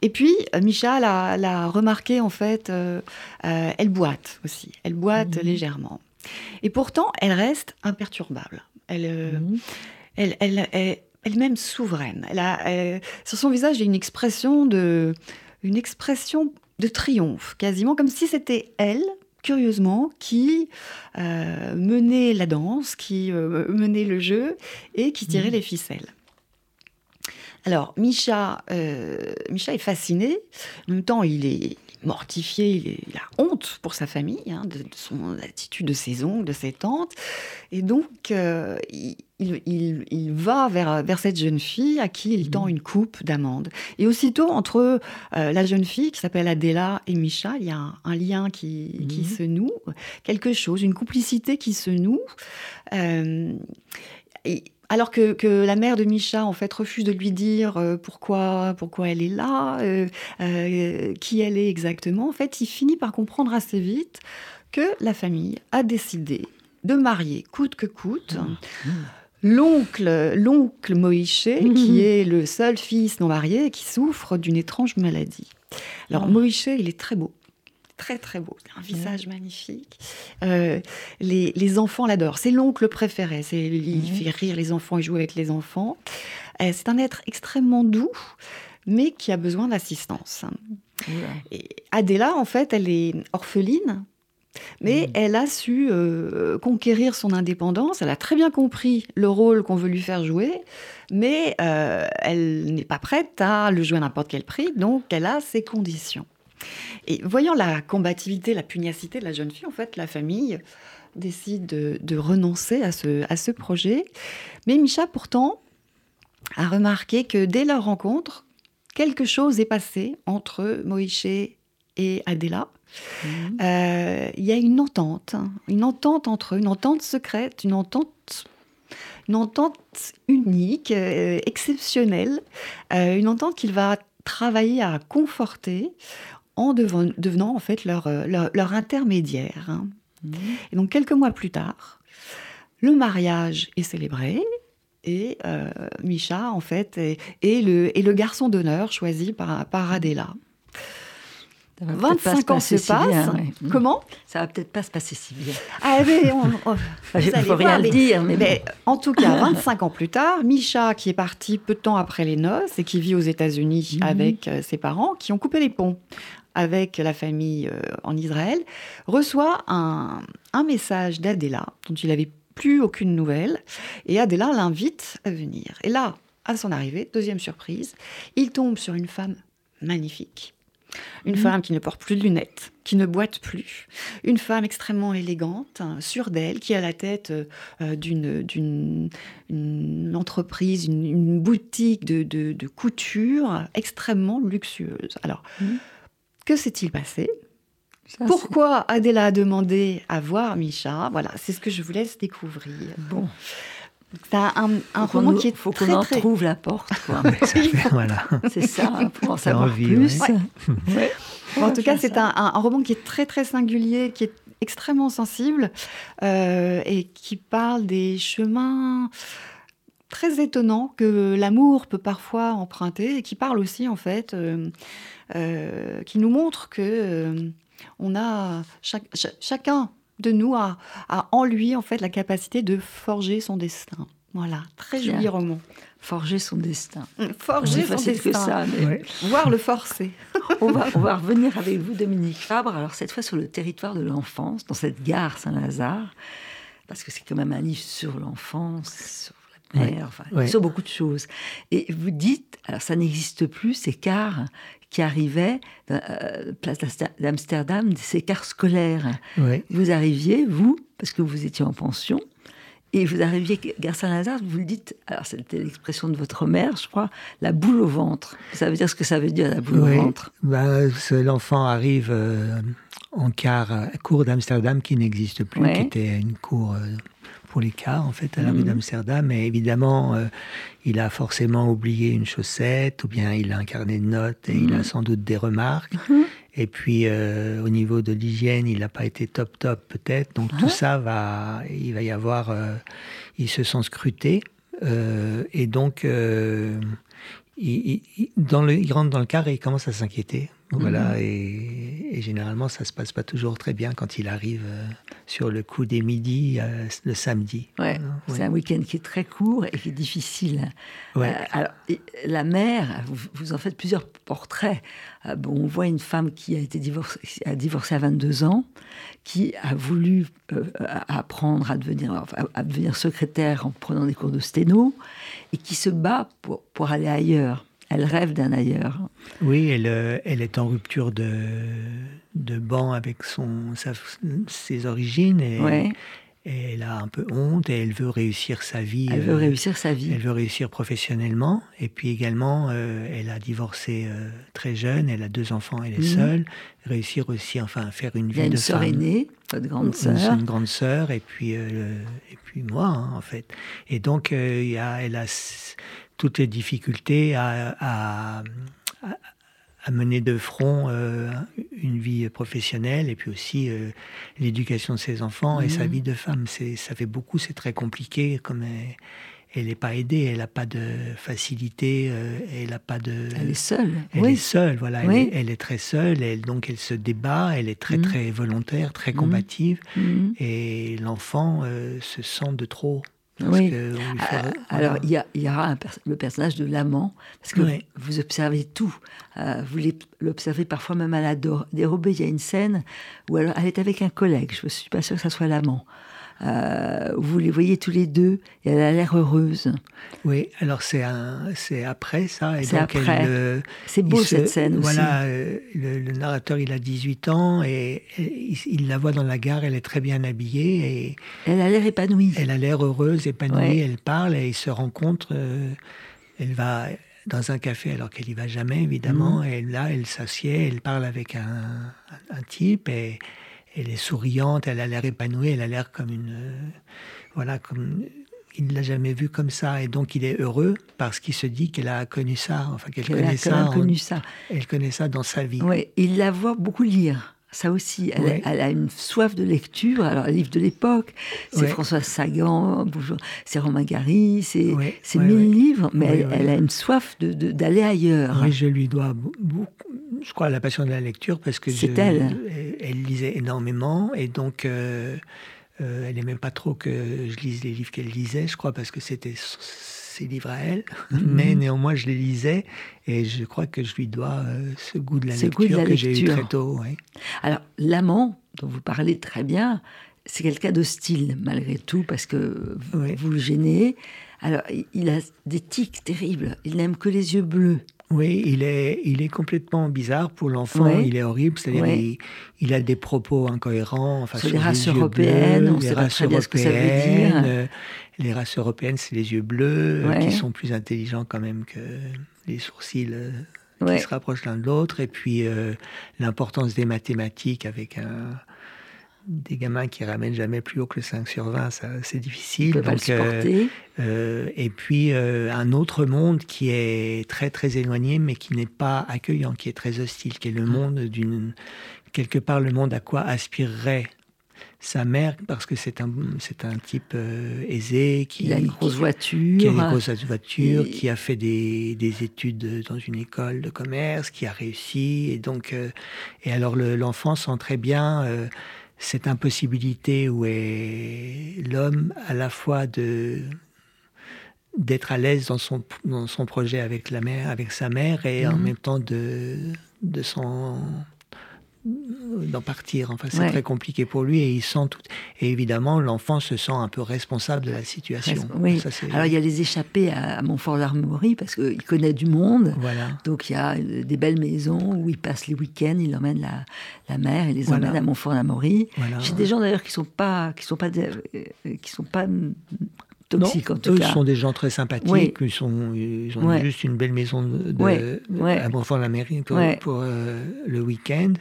Et puis, euh, Micha l'a remarqué, en fait, euh, elle boite aussi. Elle boite mmh. légèrement. Et pourtant, elle reste imperturbable. Elle, mmh. elle, elle, elle, elle-même souveraine. Elle a, sur son visage, il y a une expression de, une expression de triomphe, quasiment comme si c'était elle, curieusement, qui euh, menait la danse, qui euh, menait le jeu et qui tirait mmh. les ficelles. Alors, Micha, euh, Micha est fasciné. En même temps, il est mortifié, il, a honte pour sa famille, hein, de, son attitude de ses oncles, de ses tantes. Et donc, euh, il, va vers, vers cette jeune fille à qui il tend mmh. une coupe d'amande. Et aussitôt, entre euh, la jeune fille qui s'appelle Adela et Micha, il y a un, lien qui, qui, mmh. se noue, quelque chose, une complicité qui se noue. Euh, et, alors que, la mère de Micha, en fait, refuse de lui dire euh, pourquoi, pourquoi elle est là, euh, euh, qui elle est exactement, en fait, il finit par comprendre assez vite que la famille a décidé de marier coûte que coûte. Mmh. L'oncle, l'oncle Moïse, mmh. qui est le seul fils non marié qui souffre d'une étrange maladie. Alors, mmh. Moïse, il est très beau très très beau, un visage magnifique. Euh, les, enfants l'adorent. C'est l'oncle préféré. C'est, il fait rire les enfants, il joue avec les enfants. Euh, c'est un être extrêmement doux, mais qui a besoin d'assistance. Et Adela, en fait, elle est orpheline. Mais mm. elle a su euh, conquérir son indépendance, elle a très bien compris le rôle qu'on veut lui faire jouer, mais elle n'est pas prête à le jouer à n'importe quel prix, donc elle a ses conditions. Et voyant la combativité, la pugnacité de la jeune fille, en fait, la famille décide de, renoncer à ce, à ce projet. Mais Micha, pourtant, a remarqué que dès leur rencontre, quelque chose est passé entre Moïse et Adela. Mhm. Euh, il y a une entente, hein. une entente entre eux, une entente secrète, une entente, une entente unique, euh, exceptionnelle, euh, une entente qu'il va travailler à conforter en devenant en fait leur, euh, leur, intermédiaire. Hein. Mmh. Et donc quelques mois plus tard, le mariage est célébré et euh, Micha en fait est, le, le garçon d'honneur choisi par, par Adela. 25 ans se passent. Comment? Ça va peut-être pas se passer si bien. Ah, mais il ne faut rien dire. Mais, en tout cas, 25 ans plus tard, Micha, qui est parti peu de temps après les noces et qui vit aux États-Unis mmh. avec euh, ses parents, qui ont coupé les ponts avec la famille euh, en Israël, reçoit un, message d'Adela, dont il n'avait plus aucune nouvelle, et Adela l'invite à venir. Et là, à son arrivée, deuxième surprise, il tombe sur une femme magnifique. Une mhm. femme qui ne porte plus de lunettes, qui ne boite plus. Une femme extrêmement élégante, hein, sûre d'elle, qui a la tête euh, d'une entreprise, une, boutique de, couture extrêmement luxueuse. Alors, mhm. Que s'est-il passé? Pourquoi Adela a demandé à voir Micha Voilà, c'est ce que je vous laisse découvrir. Bon. C'est un, roman qui est faut qu'on en trouve la porte. voilà. C'est ça, pour en savoir plus. en tout cas, c'est un, roman qui est très très singulier, qui est extrêmement sensible euh, et qui parle des chemins très étonnants que l'amour peut parfois emprunter et qui parle aussi en fait euh, euh, qui nous montre que euh, on a chacun de nous a, en lui en fait la capacité de forger son destin. Voilà, très joli roman. Forger son destin. Mmh, forger son destin. Que ça, Voir le forcer. on, va, on va revenir avec vous, Dominique Fabre, alors cette fois sur le territoire de l'enfance, dans cette gare Saint-Lazare, parce que c'est quand même un livre sur l'enfance, mère, enfin, sur beaucoup de choses. Et vous dites, alors ça n'existe plus, ces cars qui arrivaient, euh, place d'Amsterdam, ces cars scolaires. Vous arriviez, vous, parce que vous étiez en pension, et vous arriviez, Gare Saint-Lazare, vous le dites, alors c'était l'expression de votre mère, je crois, la boule au ventre. Ça veut dire ce que ça veut dire, la boule au ventre. Ben, L'enfant arrive euh, en car à cour d'Amsterdam qui n'existe plus, qui était une cour euh, pour les cars, en fait, à la rue mhm. d'Amsterdam. Et évidemment, euh, il a forcément oublié une chaussette, ou bien il a un carnet de notes et il a mhm. sans doute des remarques. Mhm. Et puis euh, au niveau de l'hygiène, il n'a pas été top top peut-être. Donc tout ça va, il va y avoir, euh, ils se sont scrutés. Euh, et donc il, dans le, il rentre dans le car et il commence à s'inquiéter. Voilà, mhm. et, généralement, ça se passe pas toujours très bien quand il arrive euh, sur le coup des midis euh, le samedi. Ouais, c'est un week-end qui est très court et qui est difficile. Ouais. Euh, alors, la mère, vous, en faites plusieurs portraits. bon, on voit une femme qui a été divorcée, a divorcé à 22 ans, qui a voulu apprendre à devenir, à devenir secrétaire en prenant des cours de sténo et qui se bat pour, pour aller ailleurs. Elle rêve d'un ailleurs. Oui, elle, euh, elle est en rupture de, de banc avec son, ses origines. Et, elle a un peu honte et elle veut réussir sa vie. Elle veut euh, réussir sa vie. Elle veut réussir professionnellement. Et puis également, euh, elle a divorcé très jeune. Elle a deux enfants. Elle est mhm. seule. Réussir aussi, enfin, faire une vie de femme. Il y a une sœur aînée, votre grande sœur. Une, grande sœur. Et puis, et puis moi, hein, en fait. Et donc, il y a, elle a toutes les difficultés à, à, mener de front euh, une vie professionnelle et puis aussi euh, l'éducation de ses enfants et sa mhm. vie de femme. Ça fait beaucoup, c'est très compliqué. Comme elle n'est pas aidée, elle n'a pas de facilité, euh, elle n'a pas de. Elle est seule. Elle est seule, voilà. Elle, est, très seule, elle, donc elle se débat, elle est très mhm. très volontaire, très mhm. combative, et l'enfant se sent de trop oui. Ah, alors, il y, aura le personnage de l'amant, parce que vous observez tout. Euh, vous l'observez parfois même à la dérobée. Il y a une scène où elle, elle est avec un collègue. Je ne suis pas sûre que ce soit l'amant. Euh, vous les voyez tous les deux et elle a l'air heureuse. Oui, alors c'est c'est après ça. C'est après. c'est beau cette scène voilà, euh, le, narrateur il a 18 ans et, il, la voit dans la gare, elle est très bien habillée et elle a l'air épanouie. Elle a l'air heureuse, épanouie, elle parle et ils se rencontrent. Euh, elle va dans un café alors qu'elle y va jamais évidemment mm. et là elle s'assied, elle parle avec un, un type et elle est souriante, elle a l'air épanouie, elle a l'air comme une. Euh, voilà, comme. Il ne l'a jamais vue comme ça. Et donc, il est heureux parce qu'il se dit qu'elle a connu ça, enfin, qu'elle connaît ça, connu ça. Elle connaît ça dans sa vie. Oui, il la voit beaucoup lire. Ça aussi, elle, a une soif de lecture. Alors, livre de l'époque, c'est François Sagan, c'est Romain Gary, c'est mille livres, mais elle, a une soif d'aller de, ailleurs. Oui, je lui dois beaucoup, je crois, la passion de la lecture parce que c'est elle. Elle lisait énormément et donc euh, euh, elle n'aimait pas trop que je lise les livres qu'elle lisait, je crois, parce que c'était ses livres à elle. Mhm. Mais néanmoins, je les lisais et je crois que je lui dois euh, ce goût de la lecture que j'ai eu très tôt. Alors, l'amant, dont vous parlez très bien, c'est quelqu'un d'hostile malgré tout parce que vous le gênez. Alors, il a des tics terribles. Il n'aime que les yeux bleus. Oui, il est, il est complètement bizarre pour l'enfant. Il est horrible, c'est-à-dire il, a des propos incohérents. Enfin, sur, les races européennes, on sait pas très bien ce que ça veut dire. Euh, les races européennes, c'est les yeux bleus qui sont plus intelligents quand même que les sourcils euh, qui se rapprochent l'un de l'autre. Et puis euh, l'importance des mathématiques avec un des gamins qui ramènent jamais plus haut que le 5 sur 20, c'est difficile. Donc, euh, euh, et puis euh, un autre monde qui est très très éloigné, mais qui n'est pas accueillant, qui est très hostile, qui est le mmh. monde d'une quelque part le monde à quoi aspirerait sa mère parce que c'est un c'est un type aisé qui a une grosse voiture, qui a une grosse voiture, qui a fait des, des, études dans une école de commerce, qui a réussi et donc et alors l'enfant sent très bien cette impossibilité où est l'homme à la fois de d'être à l'aise dans son, dans son projet avec la mère, avec sa mère, et en mhm. même temps de, de son d'en partir. Enfin, c'est très compliqué pour lui et il sent tout. Et évidemment, l'enfant se sent un peu responsable de la situation. Oui. Alors, il y a les échappées à, Montfort-l'Armaurie parce qu'il connaît du monde. Voilà. Donc, il y a euh, des belles maisons où il passe les week-ends, il emmène la, la mère et les emmène à Montfort-l'Armaurie. Voilà. J'ai des gens d'ailleurs qui sont pas, qui sont pas, euh, qui sont pas toxiques en tout eux cas. sont des gens très sympathiques. Ils, sont, ils ont juste une belle maison de, à Montfort-l'Amaurie pour, pour euh, le week-end.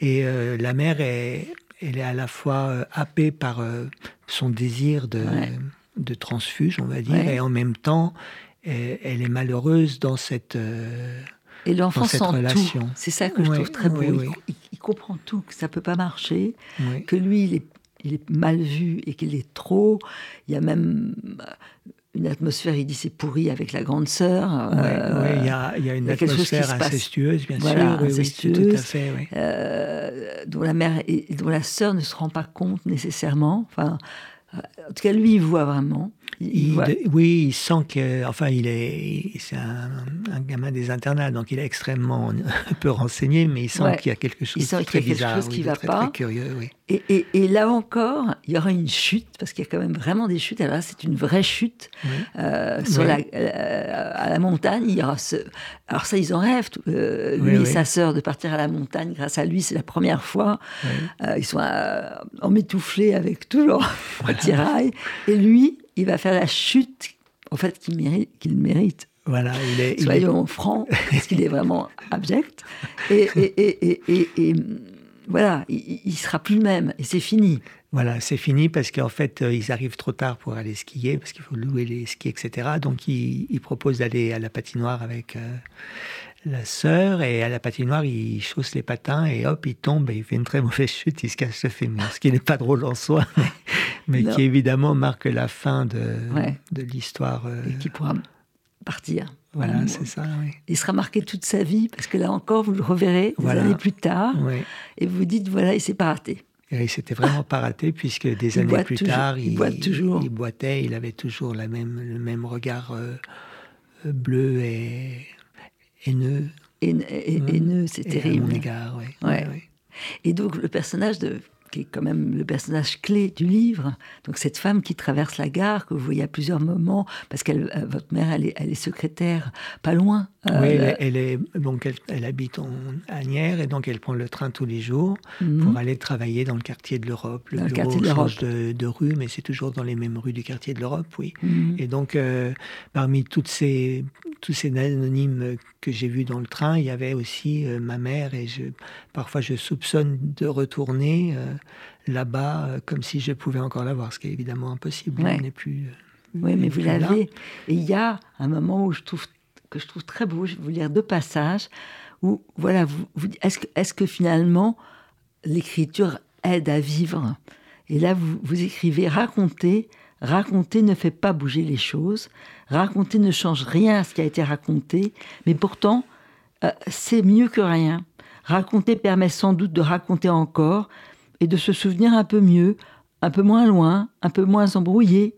Et euh, la mère, est, elle est à la fois euh, happée par euh, son désir de, de, transfuge, on va dire, et en même temps, elle, est malheureuse dans cette... Et l'enfant cette relation. C'est ça que je trouve très beau. Il- oui. Il, il comprend tout, que ça peut pas marcher, que lui, il est, il est mal vu et qu'il est trop. Il y a même euh, une atmosphère, il dit c'est pourri avec la grande sœur. Euh, il y a, il y a une y a atmosphère incestueuse, bien Voilà, sûr. Oui, oui, tout incestueuse. à fait. Euh, dont la mère et dont la sœur ne se rend pas compte nécessairement. Enfin, euh, en tout cas, lui, il voit vraiment. Il, il Il- de- oui, il sent que, enfin, il est, c'est un, un gamin des internats, donc il est extrêmement peu renseigné, mais il sent Ouais. qu'il y a quelque chose sent de qu'il y a quelque chose qui va très, pas. très curieux, oui. Et, et- et là encore, il y aura une chute, parce qu'il y a quand même vraiment des chutes. Alors là, c'est une vraie chute. Oui. Euh, sur Oui. la, euh, à la montagne, il y aura ce... Alors ça, ils en rêvent, euh, lui et sa sœur, de partir à la montagne. Grâce à lui, c'est la première fois. Ils sont emmitouflés avec tout leur attirail. Et lui, il va faire la chute, en fait, qu'il mérite. qu'il mérite. Voilà, il est, il est- Soyons francs, parce qu'il est vraiment abject. Et, et, et, et, et- et, voilà, il, il sera plus le même. Et c'est fini. Voilà, c'est fini parce qu'en fait, euh, ils arrivent trop tard pour aller skier, parce qu'il faut louer les skis, etc. Donc, ils, ils proposent d'aller à la patinoire avec euh, la sœur, et à la patinoire, il chausse les patins, et hop, il tombe, et il fait une très mauvaise chute, il se casse le fémur, ce qui n'est pas drôle en soi, mais, qui évidemment marque la fin de, Ouais. de l'histoire. euh, Et qui pourra partir. voilà, c'est ça, oui. Il sera marqué toute sa vie, parce que là encore, vous le reverrez des Voilà. années plus tard, Oui. et vous vous dites, voilà, il s'est pas raté. Et il s'était vraiment pas raté, puisque des Il années plus toujours, tard, il boite toujours. il boitait, il avait toujours la même, le même regard euh, euh, bleu et haineux. Mmh. haineux, c'est à terrible. mon égard, oui. Ouais. Et donc le personnage de qui est quand même le personnage clé du livre, donc cette femme qui traverse la gare que vous voyez à plusieurs moments, parce que votre mère elle est, elle est secrétaire pas loin. Euh, oui, elle, là- est- elle est, donc elle, elle habite en Agnières et donc elle prend le train tous les jours Mhm. pour aller travailler dans le quartier de l'Europe. Le Dans bureau de change de, de rue, mais c'est toujours dans les mêmes rues du quartier de l'Europe, oui. Mhm. Et donc, euh, parmi toutes ces, tous ces anonymes que j'ai vus dans le train, il y avait aussi euh, ma mère. Et je, parfois, je soupçonne de retourner euh, là-bas comme si je pouvais encore la voir, ce qui est évidemment impossible. Ouais. Elle n'est plus. Oui, mais vous l'avez. Et il y a un moment où je trouve que je trouve très beau. Je vais vous lire deux passages où voilà, vous, vous- est-ce que est-ce que finalement l'écriture aide à vivre? Et là, vous, vous écrivez raconter. Raconter ne fait pas bouger les choses. Raconter ne change rien à ce qui a été raconté. Mais pourtant, euh, c'est mieux que rien. Raconter permet sans doute de raconter encore et de se souvenir un peu mieux, un peu moins loin, un peu moins embrouillé.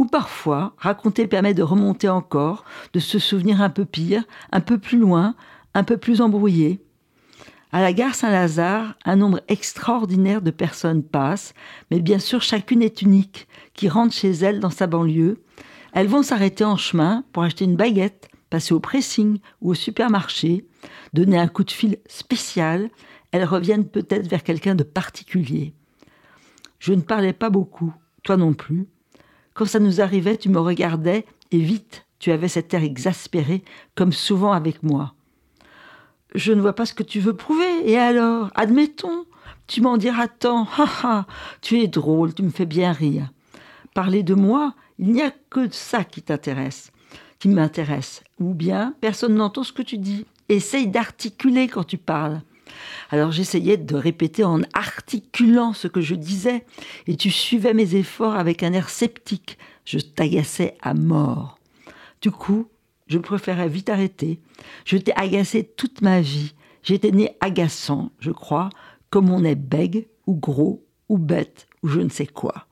Ou parfois, raconter permet de remonter encore, de se souvenir un peu pire, un peu plus loin, un peu plus embrouillé. À la gare Saint-Lazare, un nombre extraordinaire de personnes passent, mais bien sûr chacune est unique, qui rentre chez elle dans sa banlieue. Elles vont s'arrêter en chemin pour acheter une baguette, passer au pressing ou au supermarché, donner un coup de fil spécial. Elles reviennent peut-être vers quelqu'un de particulier. Je ne parlais pas beaucoup, toi non plus. Quand ça nous arrivait, tu me regardais et vite, tu avais cet air exaspéré, comme souvent avec moi. Je ne vois pas ce que tu veux prouver, et alors Admettons, tu m'en diras tant, tu es drôle, tu me fais bien rire. Parler de moi, il n'y a que ça qui t'intéresse, qui m'intéresse. Ou bien, personne n'entend ce que tu dis. Essaye d'articuler quand tu parles. Alors j'essayais de répéter en articulant ce que je disais, et tu suivais mes efforts avec un air sceptique. Je t'agaçais à mort. Du coup, je préférais vite arrêter. Je t'ai agacé toute ma vie. J'étais né agaçant, je crois, comme on est bègue, ou gros, ou bête, ou je ne sais quoi.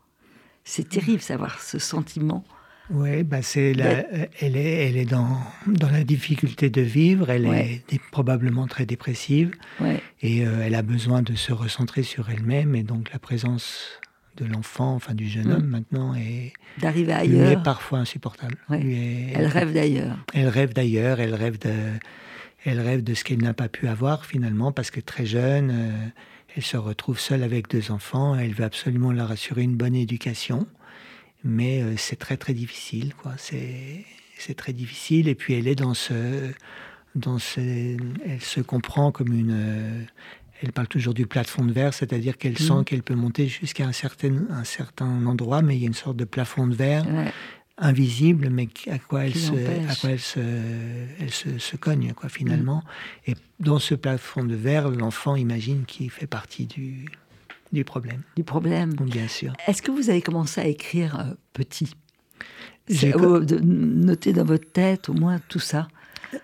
C'est terrible savoir ce sentiment. Oui, bah c'est la, elle est, elle est dans, dans la difficulté de vivre, elle Ouais. est probablement très dépressive Ouais. et euh, elle a besoin de se recentrer sur elle-même et donc la présence de l'enfant, enfin du jeune Mm. homme maintenant, est, D'arriver lui est ailleurs. parfois insupportable. Ouais. Lui est- Elle rêve d'ailleurs. Elle rêve d'ailleurs, elle rêve de, elle rêve de ce qu'elle n'a pas pu avoir finalement parce que très jeune, euh, elle se retrouve seule avec deux enfants. Elle veut absolument leur assurer une bonne éducation, mais euh, c'est très très difficile, quoi. C'est c'est très difficile et puis elle est dans ce, dans ce, elle se comprend comme une euh, elle parle toujours du plafond de verre, c'est-à-dire qu'elle Mhm. sent qu'elle peut monter jusqu'à un certain, un certain endroit, mais il y a une sorte de plafond de verre Ouais. invisible, mais à quoi elle, Qui se, à quoi elle, se, elle se, se cogne, quoi, finalement. Et dans ce plafond de verre, l'enfant imagine qu'il fait partie du, du problème, Du problème. bien sûr. Est-ce que vous avez commencé à écrire euh, petit? J'ai de noter dans votre tête au moins tout ça?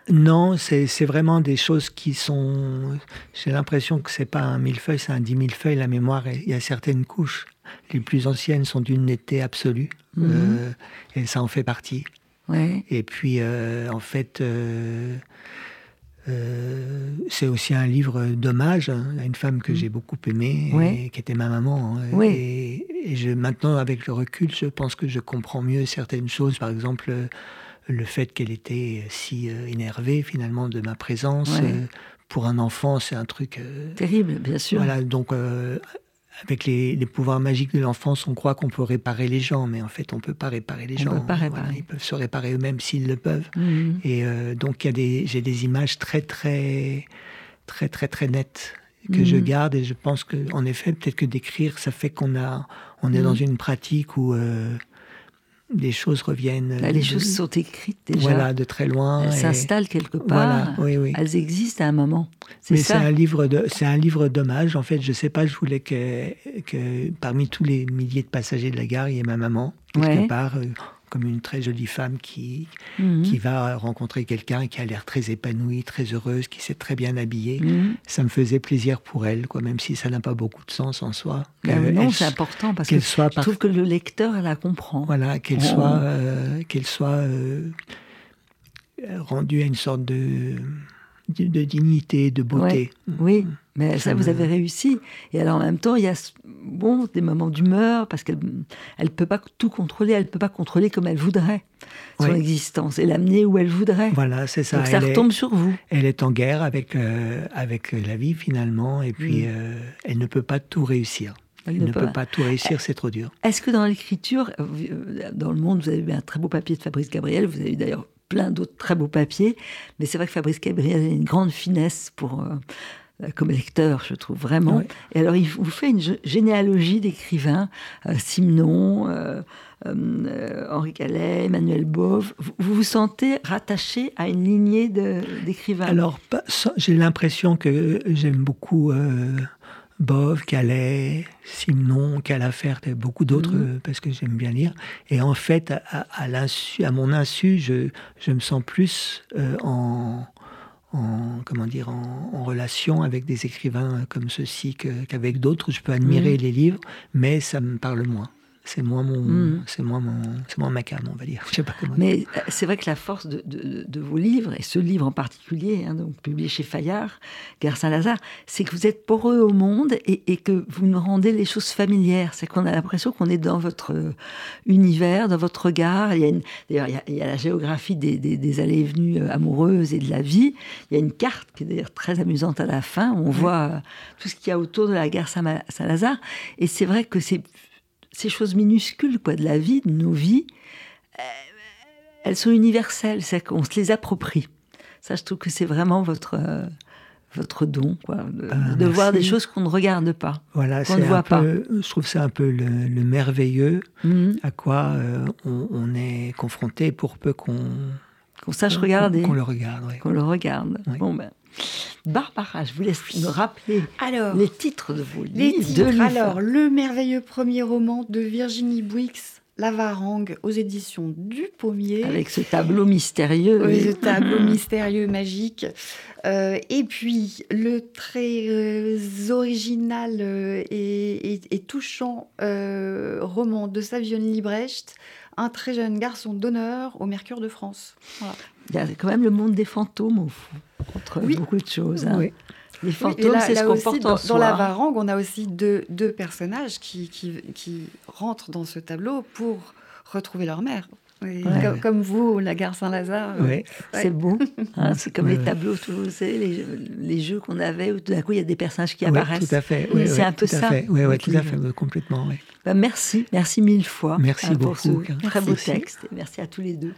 Non, c'est vraiment des choses qui sont. J'ai l'impression que c'est pas un millefeuille, c'est un dix mille feuilles. La mémoire, il y a certaines couches. Les plus anciennes sont d'une netteté absolue. Mhm. Euh, et ça en fait partie. Ouais. Et puis, euh, en fait, euh, c'est aussi un livre d'hommage hein, à une femme que j'ai beaucoup aimée, et qui était ma maman. hein. Oui. Et, et je, maintenant, avec le recul, je pense que je comprends mieux certaines choses. Par exemple, euh, le fait qu'elle était si euh, énervée finalement de ma présence. Euh, pour un enfant, c'est un truc. euh, Terrible, bien sûr. voilà, donc avec les, les pouvoirs magiques de l'enfance, on croit qu'on peut réparer les gens, mais en fait, on peut pas réparer les On gens. peut pas réparer. Voilà, ils peuvent se réparer eux-mêmes s'ils le peuvent. Mhm. Et euh, donc, j'ai des images très, très, très, très, très nettes que Mhm. je garde. Et je pense que, en effet, peut-être que d'écrire, ça fait qu'on a, on est Mhm. dans une pratique où euh, les choses reviennent. Là, les choses sont écrites déjà. Voilà, de très loin. Elles et- s'installent quelque part. Voilà, oui, oui. Elles existent à un moment. C'est Mais c'est un livre de, c'est un livre d'hommage. En fait, je sais pas, je voulais que, que parmi tous les milliers de passagers de la gare, il y ait ma maman quelque Ouais. part, euh, comme une très jolie femme qui Mhm. qui va rencontrer quelqu'un qui a l'air très épanouie, très heureuse, qui s'est très bien habillée. Mhm. Ça me faisait plaisir pour elle, quoi, même si ça n'a pas beaucoup de sens en soi. Que non, elle c'est important parce que soit je par- trouve que le lecteur la comprend. Voilà, qu'elle Oh. soit, euh, qu'elle soit euh, rendue à une sorte de, de, de dignité, de beauté. Oui, mais ça, vous avez réussi. Et alors en même temps, il y a bon, des moments d'humeur, parce qu'elle ne peut pas tout contrôler, elle ne peut pas contrôler comme elle voudrait son existence et l'amener où elle voudrait. Voilà, c'est ça. Donc ça elle, retombe est, sur vous. elle est en guerre avec, euh, avec la vie finalement, et puis Mm. euh, elle ne peut pas tout réussir. Elle Elle ne peut peut pas. tout réussir, c'est trop dur. Est-ce que dans l'écriture, euh, dans le monde, vous avez eu un très beau papier de Fabrice Gabriel, vous avez eu d'ailleurs plein d'autres très beaux papiers, mais c'est vrai que Fabrice Gabriel a une grande finesse pour, euh, comme lecteur, je trouve vraiment. Et alors, il vous fait une gé- généalogie d'écrivains, euh, Simenon, euh, euh, Henri Calais, Emmanuel Bove. Vous vous vous sentez rattaché à une lignée d'écrivains? Alors, j'ai l'impression que j'aime beaucoup euh, Bove, Calais, Simon, Calafert et beaucoup d'autres Mhm. euh, parce que j'aime bien lire. Et en fait, à, mon insu, je, je me sens plus euh, en, en- comment dire, en, en relation avec des écrivains comme ceux-ci que- qu'avec d'autres. Je peux admirer Mhm. les livres, mais ça me parle moins. C'est moins mon, Mhm. c'est moins mon, c'est moins ma cam, on va dire. Je sais pas comment. Mais euh, c'est vrai que la force de, de- de vos livres, et ce livre en particulier, hein, donc publié chez Fayard, Gare Saint-Lazare, c'est que vous êtes poreux au monde et, et que vous nous rendez les choses familières. C'est qu'on a l'impression qu'on est dans votre euh, univers, dans votre regard. Il y a D'ailleurs, il, y a- il y a la géographie des, des- des allées et venues euh, amoureuses et de la vie. Il y a une carte qui est d'ailleurs très amusante à la fin. Où on voit tout ce qu'il y a autour de la gare Saint- Saint-Lazare. Et c'est vrai que c'est ces choses minuscules quoi, de la vie, de nos vies, elles sont universelles, c'est qu'on se les approprie. Ça, je trouve que c'est vraiment votre, euh, votre don, quoi, de, Ah, de voir des choses qu'on ne regarde pas. Voilà, qu'on ne voit un peu, je trouve c'est un peu le, le merveilleux Mhm. à quoi euh, on, on est confronté pour peu qu'on Qu'on sache regarder, qu'on le regarde. ouais. qu'on le regarde. Oui. Bon, ben, Barbara, je vous laisse me rappeler Alors, les titres de vos les livres. titres. de. Alors, le merveilleux premier roman de Virginie Bouix, La Varangue, aux éditions du Pommier. Avec ce tableau mystérieux. Oui, le tableau mystérieux, magique. Euh, et puis, le très euh, original euh, et, et- et touchant euh, roman de Savion Librecht, Un très jeune garçon d'honneur au Mercure de France. Voilà. Il y a quand même le monde des fantômes, au fond, entre Oui. beaucoup de choses. hein. Oui. Les Oui, fantômes, c'est ce là qu'on aussi, porte dans, en dans soi. la Varangue, on a aussi deux, deux personnages qui, qui, qui rentrent dans ce tableau pour retrouver leur mère. Ouais. comme, comme vous, la gare Saint-Lazare. euh, Ouais. C'est beau. hein, c'est comme Ouais, les tableaux, tout, vous savez, les, les jeux qu'on avait où tout d'un coup il y a des personnages qui apparaissent. tout à fait. Oui, c'est un peu tout à ça, ouais, votre tout à livre. fait, complètement. Ben, merci, merci mille fois Merci hein, pour beaucoup, ce Karen. très beau Merci. texte. Et merci à tous les deux.